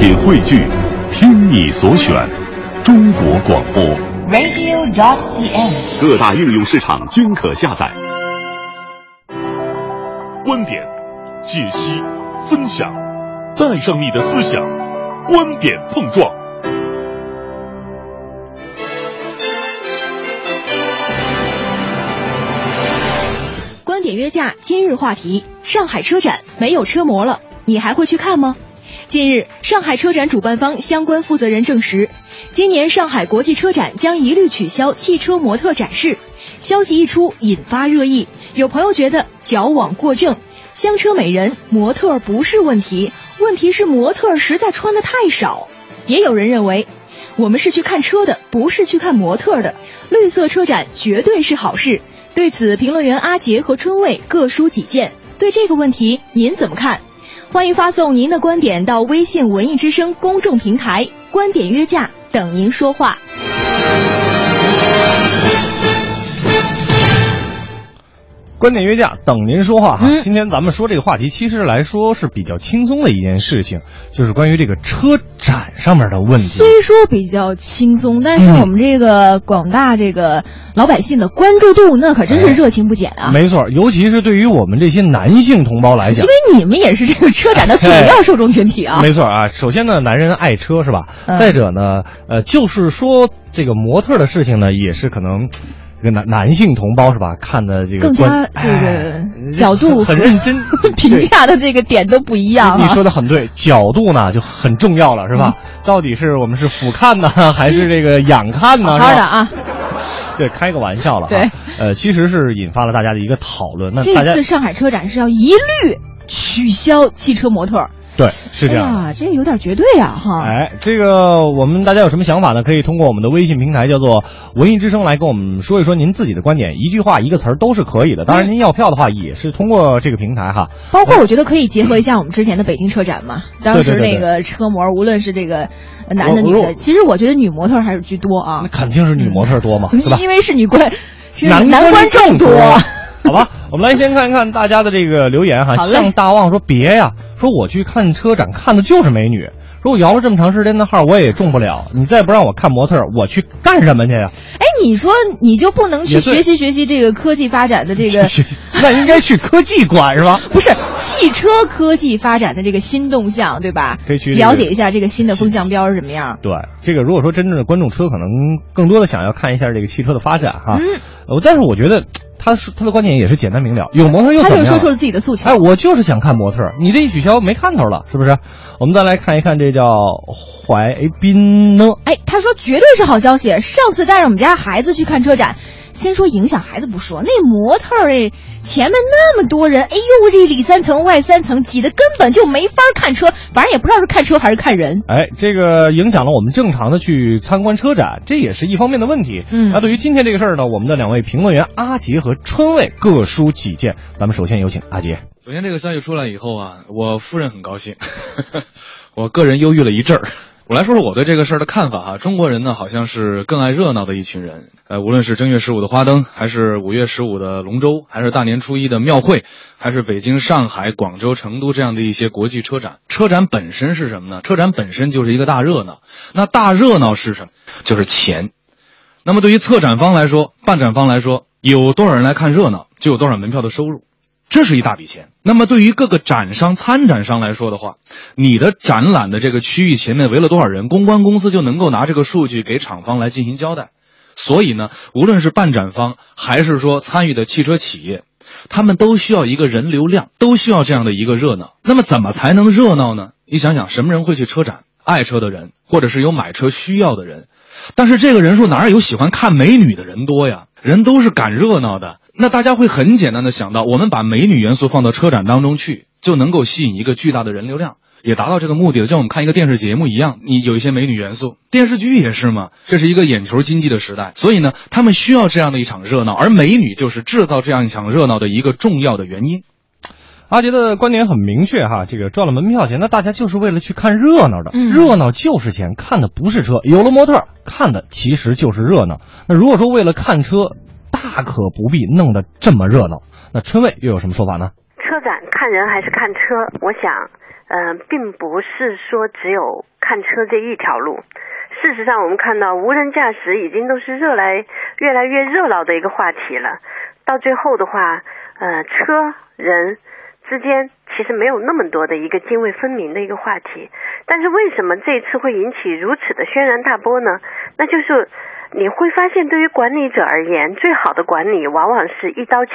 品汇聚，听你所选，中国广播。radio.dot.cn，。各大应用市场均可下载。观点、解析、分享，带上你的思想，观点碰撞。观点约架，今日话题：上海车展没有车模了，你还会去看吗？近日，上海车展主办方相关负责人证实，今年上海国际车展将一律取消汽车模特展示。消息一出，引发热议。有朋友觉得矫枉过正，香车美人模特不是问题，问题是模特实在穿的太少。也有人认为，我们是去看车的，不是去看模特的。绿色车展绝对是好事。对此，评论员阿杰和春卫各抒己见。对这个问题，您怎么看？欢迎发送您的观点到微信“文艺之声”公众平台“观点约架”，等您说话。观点约架，等您说话哈。嗯今天咱们说这个话题，其实来说是比较轻松的一件事情，就是关于这个车展上面的问题。虽说比较轻松，但是嗯我们这个广大这个老百姓的关注度，那可真是热情不减啊！没错，尤其是对于我们这些男性同胞来讲因，为你们也是这个车展的主要受众群体啊。没错啊。首先呢，男人爱车是吧？嗯再者呢，呃，就是说这个模特的事情呢，也是可能。这个男男性同胞是吧？看的这个更加这哎个角度很很认真 评价的这个点都不一样你啊。说的很对，角度呢就很重要了，是吧？到底是我们是俯瞰呢，还是这个仰看呢？好好的？啊，对，开个玩笑了哈。对，呃，其实是引发了大家的一个讨论。那大家这次上海车展是要一律取消汽车模特儿，对是这样啊。这有点绝对啊哈。哎，这个我们大家有什么想法呢？可以通过我们的微信平台叫做“文艺之声”来跟我们说一说您自己的观点，一句话一个词儿都是可以的。当然，您要票的话也是通过这个平台哈。包括我觉得可以结合一下我们之前的北京车展嘛，当时那个车模，无论是这个呃男的女的，其实我觉得女模特还是居多啊那，肯定是女模特多嘛，对吧？因为是女观，是男男观众多。好吧，我们来先看一看大家的这个留言哈。向大旺说别呀，说我去看车展看的就是美女。说我摇了这么长时间的号，我也中不了。你再不让我看模特，我去干什么去呀？哎，你说你就不能去学习学习这个科技发展的这个？那应该去科技馆是吧？不是汽车科技发展的这个新动向，对吧？可以去这个了解一下这个新的风向标是什么样。对，这个如果说真正的观众车，可能更多的想要看一下这个汽车的发展哈。嗯呃，但是我觉得他说他的观点也是简单明了，有模特儿又他怎么样？就说出了自己的诉求。哎，我就是想看模特，你这一取消没看头了，是不是？我们再来看一看，这叫怀斌呢。哎，他说绝对是好消息。上次带着我们家孩子去看车展，先说影响孩子不说，那模特儿哎，前面那么多人，哎呦，这里三层外三层，挤得根本就没法看车，反正也不知道是看车还是看人。哎，这个影响了我们正常的去参观车展，这也是一方面的问题。嗯那对于今天这个事儿呢，我们的两位评论员阿杰和春卫各抒己见。咱们首先有请阿杰。首先，这个消息出来以后啊，我夫人很高兴，我个人忧郁了一阵儿。我来说说我对这个事儿的看法哈。中国人呢，好像是更爱热闹的一群人。呃，无论是正月十五的花灯，还是五月十五的龙舟，还是大年初一的庙会，还是北京、上海、广州、成都这样的一些国际车展，车展本身是什么呢？车展本身就是一个大热闹。那大热闹是什么？就是钱。那么对于策展方来说，办展方来说，有多少人来看热闹，就有多少门票的收入。这是一大笔钱。那么对于各个展商、参展商来说的话，你的展览的这个区域前面围了多少人，公关公司就能够拿这个数据给厂方来进行交代。所以呢，无论是办展方还是说参与的汽车企业，他们都需要一个人流量，都需要这样的一个热闹。那么怎么才能热闹呢？你想想，什么人会去车展？爱车的人，或者是有买车需要的人。但是这个人数哪有喜欢看美女的人多呀？人都是赶热闹的。那大家会很简单的想到，我们把美女元素放到车展当中去，就能够吸引一个巨大的人流量，也达到这个目的了。就像我们看一个电视节目一样，你有一些美女元素，电视剧也是嘛。这是一个眼球经济的时代，所以呢，他们需要这样的一场热闹，而美女就是制造这样一场热闹的一个重要的原因。阿杰的观点很明确哈，这个赚了门票钱，那大家就是为了去看热闹的，嗯热闹就是钱，看的不是车。有了模特，看的其实就是热闹。那如果说为了看车，大可不必弄得这么热闹。那春卫又有什么说法呢？车展看人还是看车？我想，嗯、并不是说只有看车这一条路。事实上，我们看到无人驾驶已经都是热来越来越热闹的一个话题了。到最后的话，呃，车人之间其实没有那么多的一个泾渭分明的一个话题。但是为什么这一次会引起如此的轩然大波呢？那就是你会发现，对于管理者而言，最好的管理往往是一刀切，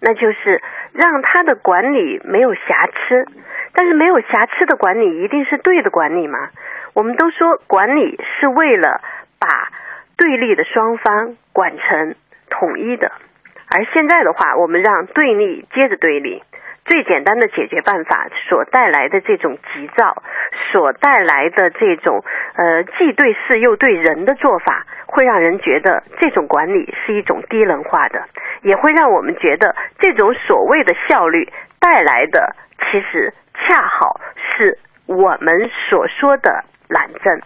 那就是让他的管理没有瑕疵。但是没有瑕疵的管理一定是对的管理吗？我们都说管理是为了把对立的双方管成统一的，而现在的话，我们让对立接着对立。最简单的解决办法所带来的这种急躁，所带来的这种呃既对事又对人的做法，会让人觉得这种管理是一种低能化的，也会让我们觉得这种所谓的效率带来的，其实恰好是我们所说的懒政。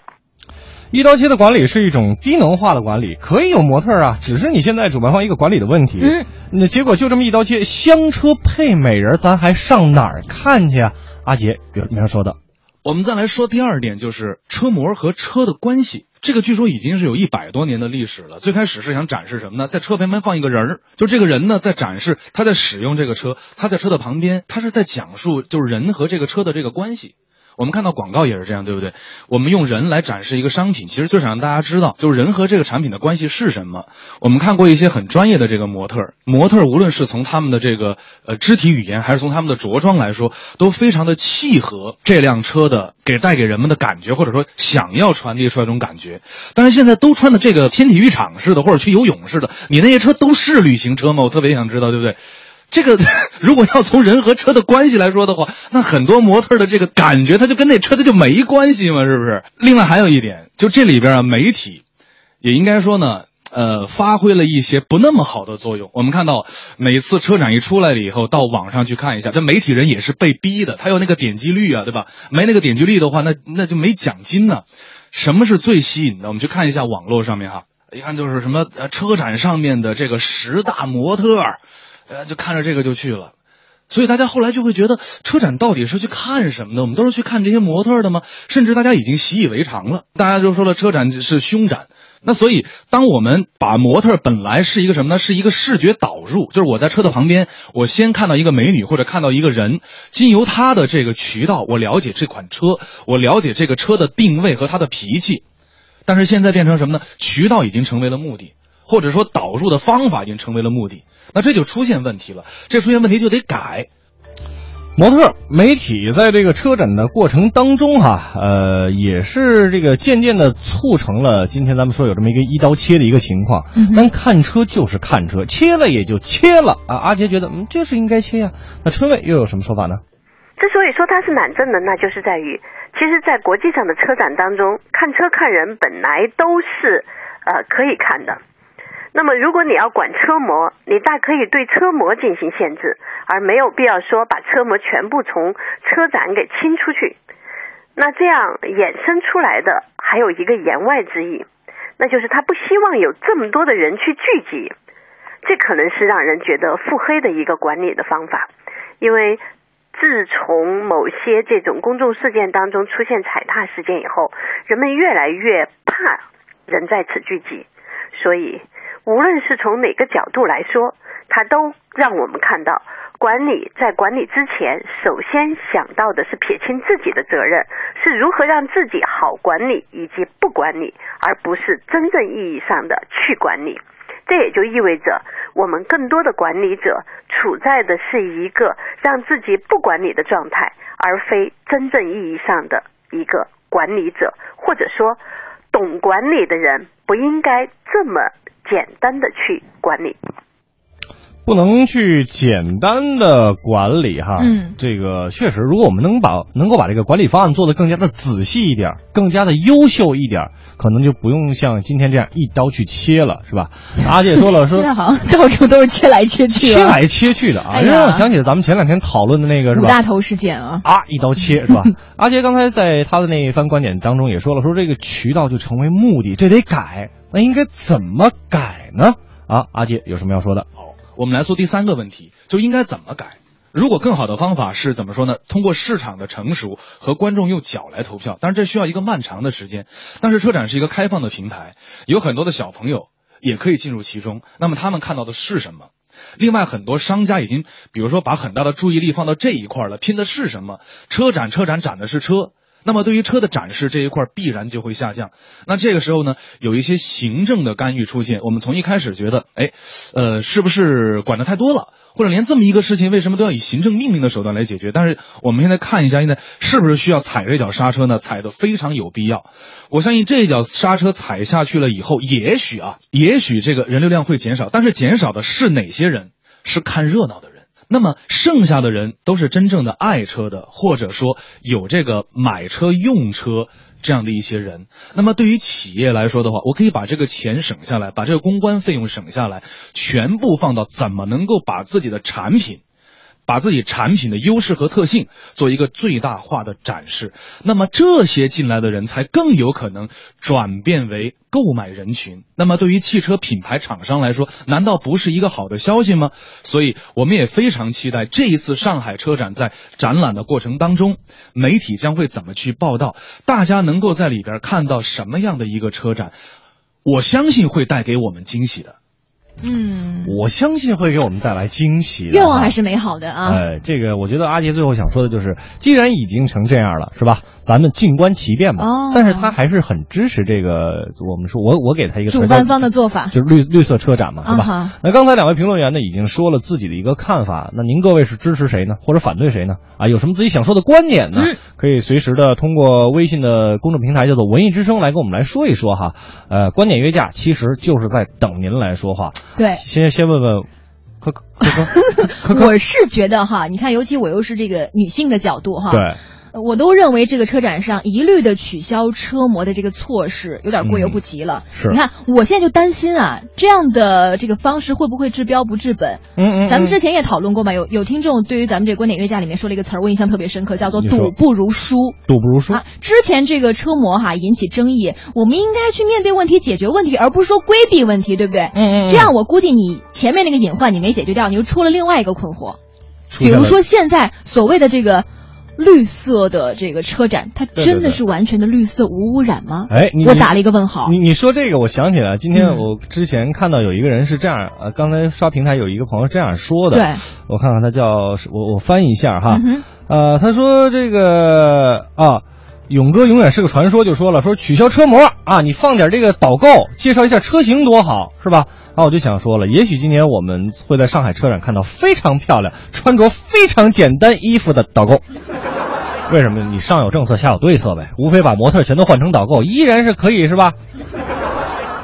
一刀切的管理是一种低能化的管理，可以有模特啊，只是你现在主办方一个管理的问题。嗯，那结果就这么一刀切，香车配美人，咱还上哪儿看去啊？阿杰有什么要说的？我们再来说第二点，就是车模和车的关系。这个据说已经是有一百多年的历史了。最开始是想展示什么呢？在车旁边放一个人儿，就这个人呢在展示他在使用这个车，他在车的旁边，他是在讲述就是人和这个车的这个关系。我们看到广告也是这样，对不对？我们用人来展示一个商品，其实就想让大家知道，就是人和这个产品的关系是什么。我们看过一些很专业的这个模特，模特无论是从他们的这个呃肢体语言，还是从他们的着装来说，都非常的契合这辆车的给带给人们的感觉，或者说想要传递出来这种感觉。但是现在都穿的这个天体育场似的，或者去游泳似的，你那些车都是旅行车吗？我特别想知道，对不对？这个 如果要从人和车的关系来说的话，那很多模特的这个感觉，他就跟那车他就没关系嘛，是不是？另外还有一点，就这里边啊，媒体也应该说呢，呃，发挥了一些不那么好的作用。我们看到每次车展一出来了以后，到网上去看一下，这媒体人也是被逼的，他有那个点击率啊，对吧？没那个点击率的话，那那就没奖金呢。什么是最吸引的？我们去看一下网络上面哈，一看就是什么呃，车展上面的这个十大模特。呃，就看着这个就去了，所以大家后来就会觉得车展到底是去看什么的？我们都是去看这些模特的吗？甚至大家已经习以为常了，大家就说了车展是胸展。那所以，当我们把模特本来是一个什么呢？是一个视觉导入，就是我在车的旁边，我先看到一个美女或者看到一个人，经由他的这个渠道，我了解这款车，我了解这个车的定位和它的脾气。但是现在变成什么呢？渠道已经成为了目的。或者说导入的方法已经成为了目的，那这就出现问题了。这出现问题就得改。模特媒体在这个车展的过程当中，哈，呃，也是这个渐渐的促成了今天咱们说有这么一个一刀切的一个情况。但看车就是看车，切了也就切了啊。阿杰觉得，嗯，这是应该切呀。那春卫又有什么说法呢？之所以说它是懒政的，那就是在于，其实，在国际上的车展当中，看车看人本来都是呃可以看的。那么，如果你要管车模，你大可以对车模进行限制，而没有必要说把车模全部从车展给清出去。那这样衍生出来的还有一个言外之意，那就是他不希望有这么多的人去聚集，这可能是让人觉得腹黑的一个管理的方法。因为自从某些这种公众事件当中出现踩踏事件以后，人们越来越怕人在此聚集，所以。无论是从哪个角度来说，它都让我们看到，管理在管理之前，首先想到的是撇清自己的责任，是如何让自己好管理以及不管理，而不是真正意义上的去管理。这也就意味着，我们更多的管理者处在的是一个让自己不管理的状态，而非真正意义上的一个管理者，或者说，懂管理的人不应该这么。简单的去管理，不能去简单的管理哈。嗯，这个确实，如果我们能把能够把这个管理方案做得更加的仔细一点，更加的优秀一点，可能就不用像今天这样一刀去切了，是吧？阿姐说了，说现在好像到处都是切来切去，切来切去的啊，哎呀让我想起了咱们前两天讨论的那个是吧？五大头事件啊。啊，一刀切是吧？阿杰刚才在他的那一番观点当中也说了，说这个渠道就成为目的，这得改。那应该怎么改呢？啊，阿杰有什么要说的？我们来说第三个问题，就应该怎么改。如果更好的方法是怎么说呢？通过市场的成熟和观众用脚来投票，当然这需要一个漫长的时间。但是车展是一个开放的平台，有很多的小朋友也可以进入其中。那么他们看到的是什么？另外，很多商家已经，比如说把很大的注意力放到这一块了，拼的是什么？车展，车展展的是车。那么对于车的展示这一块必然就会下降。那这个时候呢，有一些行政的干预出现。我们从一开始觉得，哎，呃，是不是管的太多了？或者连这么一个事情，为什么都要以行政命令的手段来解决？但是我们现在看一下，现在是不是需要踩这脚刹车呢？踩的非常有必要。我相信这一脚刹车踩下去了以后，也许啊，也许这个人流量会减少，但是减少的是哪些人？是看热闹的人。那么剩下的人都是真正的爱车的，或者说有这个买车用车这样的一些人。那么对于企业来说的话，我可以把这个钱省下来，把这个公关费用省下来，全部放到怎么能够把自己的产品。把自己产品的优势和特性做一个最大化的展示，那么这些进来的人才更有可能转变为购买人群。那么对于汽车品牌厂商来说，难道不是一个好的消息吗？所以我们也非常期待这一次上海车展在展览的过程当中，媒体将会怎么去报道，大家能够在里边看到什么样的一个车展，我相信会带给我们惊喜的。嗯，我相信会给我们带来惊喜。愿望还是美好的啊！哎，这个我觉得阿杰最后想说的就是，既然已经成这样了，是吧？咱们静观其变吧。哦。但是他还是很支持这个，我们说，我我给他一个主办方的做法，就是绿绿色车展嘛，是吧？那刚才两位评论员呢，已经说了自己的一个看法。那您各位是支持谁呢？或者反对谁呢？啊，有什么自己想说的观点呢？可以随时的通过微信的公众平台叫做“文艺之声”来跟我们来说一说哈。呃，观点约架其实就是在等您来说话。对。先先问问，可可可，我是觉得哈，你看，尤其我又是这个女性的角度哈。对。我都认为这个车展上一律的取消车模的这个措施有点过犹不及了。是，你看我现在就担心啊，这样的这个方式会不会治标不治本？嗯嗯。咱们之前也讨论过嘛，有有听众对于咱们这个观点约架里面说了一个词儿，我印象特别深刻，叫做“赌不如输”。赌不如输。啊，之前这个车模哈引起争议，我们应该去面对问题、解决问题，而不是说规避问题，对不对？嗯嗯。这样我估计你前面那个隐患你没解决掉，你又出了另外一个困惑。比如说现在所谓的这个。绿色的这个车展，它真的是完全的绿色无污染吗？哎，我打了一个问号。你你说这个，我想起来，今天我之前看到有一个人是这样，呃，刚才刷平台有一个朋友这样说的。对，我看看他叫我我翻译一下哈，呃，他说这个啊，勇哥永远是个传说，就说了说取消车模啊，你放点这个导购，介绍一下车型多好，是吧？啊，我就想说了，也许今年我们会在上海车展看到非常漂亮、穿着非常简单衣服的导购。为什么？你上有政策，下有对策呗。无非把模特全都换成导购，依然是可以，是吧？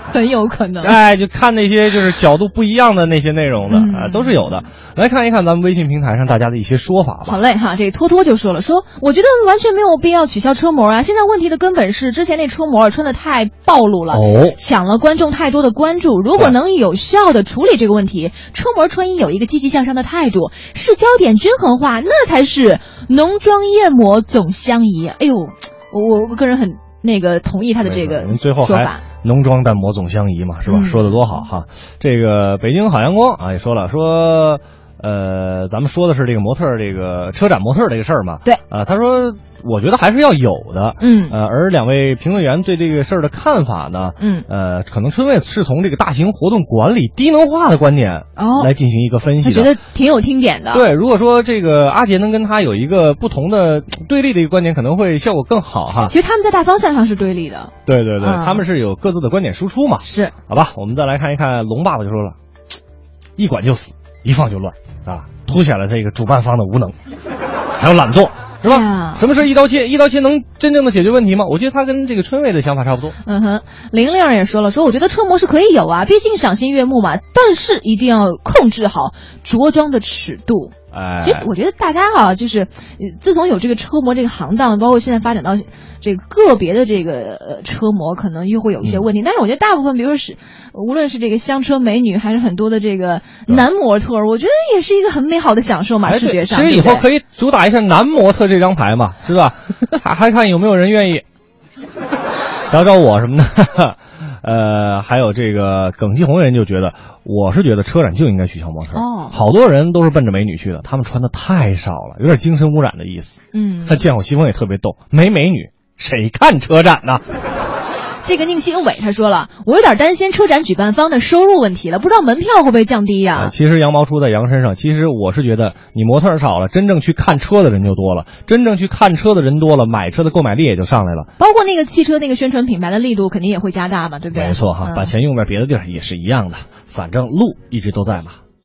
很有可能。哎，就看那些就是角度不一样的那些内容的啊，都是有的。来看一看咱们微信平台上大家的一些说法吧。好嘞，哈，这个托托就说了，说我觉得完全没有必要取消车模啊。现在问题的根本是之前那车模穿的太暴露了，哦，抢了观众太多的关注。如果能有效的处理这个问题，车模穿衣有一个积极向上的态度，是焦点均衡化，那才是浓妆艳抹总相宜。哎呦，我我个人很。那个同意他的这个最后还浓妆淡抹总相宜嘛，是吧？说的多好哈！这个北京好阳光啊也说了说。呃，咱们说的是这个模特这个车展模特这个事儿嘛？对，啊，他说，我觉得还是要有的，嗯，呃，而两位评论员对这个事儿的看法呢，嗯，呃，可能春卫是从这个大型活动管理低能化的观点哦。来进行一个分析，他觉得挺有听点的。对，如果说这个阿杰能跟他有一个不同的对立的一个观点，可能会效果更好哈。其实他们在大方向上是对立的，对对对，他们是有各自的观点输出嘛。是，好吧，我们再来看一看龙爸爸就说了，一管就死，一放就乱，啊。凸显了这个主办方的无能，还有懒惰，是吧？什么事一刀切？一刀切能真正的解决问题吗？我觉得他跟这个春卫的想法差不多。嗯哼，玲玲也说了，说我觉得车模是可以有啊，毕竟赏心悦目嘛。但是一定要控制好着装的尺度。哎，其实我觉得大家啊，就是自从有这个车模这个行当，包括现在发展到这个个别的这个车模，可能又会有一些问题。但是我觉得大部分，比如说是无论是这个香车美女，还是很多的这个男模特，我觉得也是一个很美好的享受嘛，视觉上。其实以后可以主打一下男模特这张牌嘛，是吧？还还看有没有人愿意找找我什么的。呃，还有这个耿继红人就觉得，我是觉得车展就应该取消模特。哦，好多人都是奔着美女去的，他们穿的太少了，有点精神污染的意思。嗯，他见我西风也特别逗，没美女谁看车展呢？这个宁兴伟他说了，我有点担心车展举办方的收入问题了，不知道门票会不会降低呀、其实羊毛出在羊身上，其实我是觉得你模特少了，真正去看车的人就多了，真正去看车的人多了，买车的购买力也就上来了。包括那个汽车那个宣传品牌的力度肯定也会加大嘛，对不对？没错哈，嗯把钱用在别的地儿也是一样的，反正路一直都在嘛。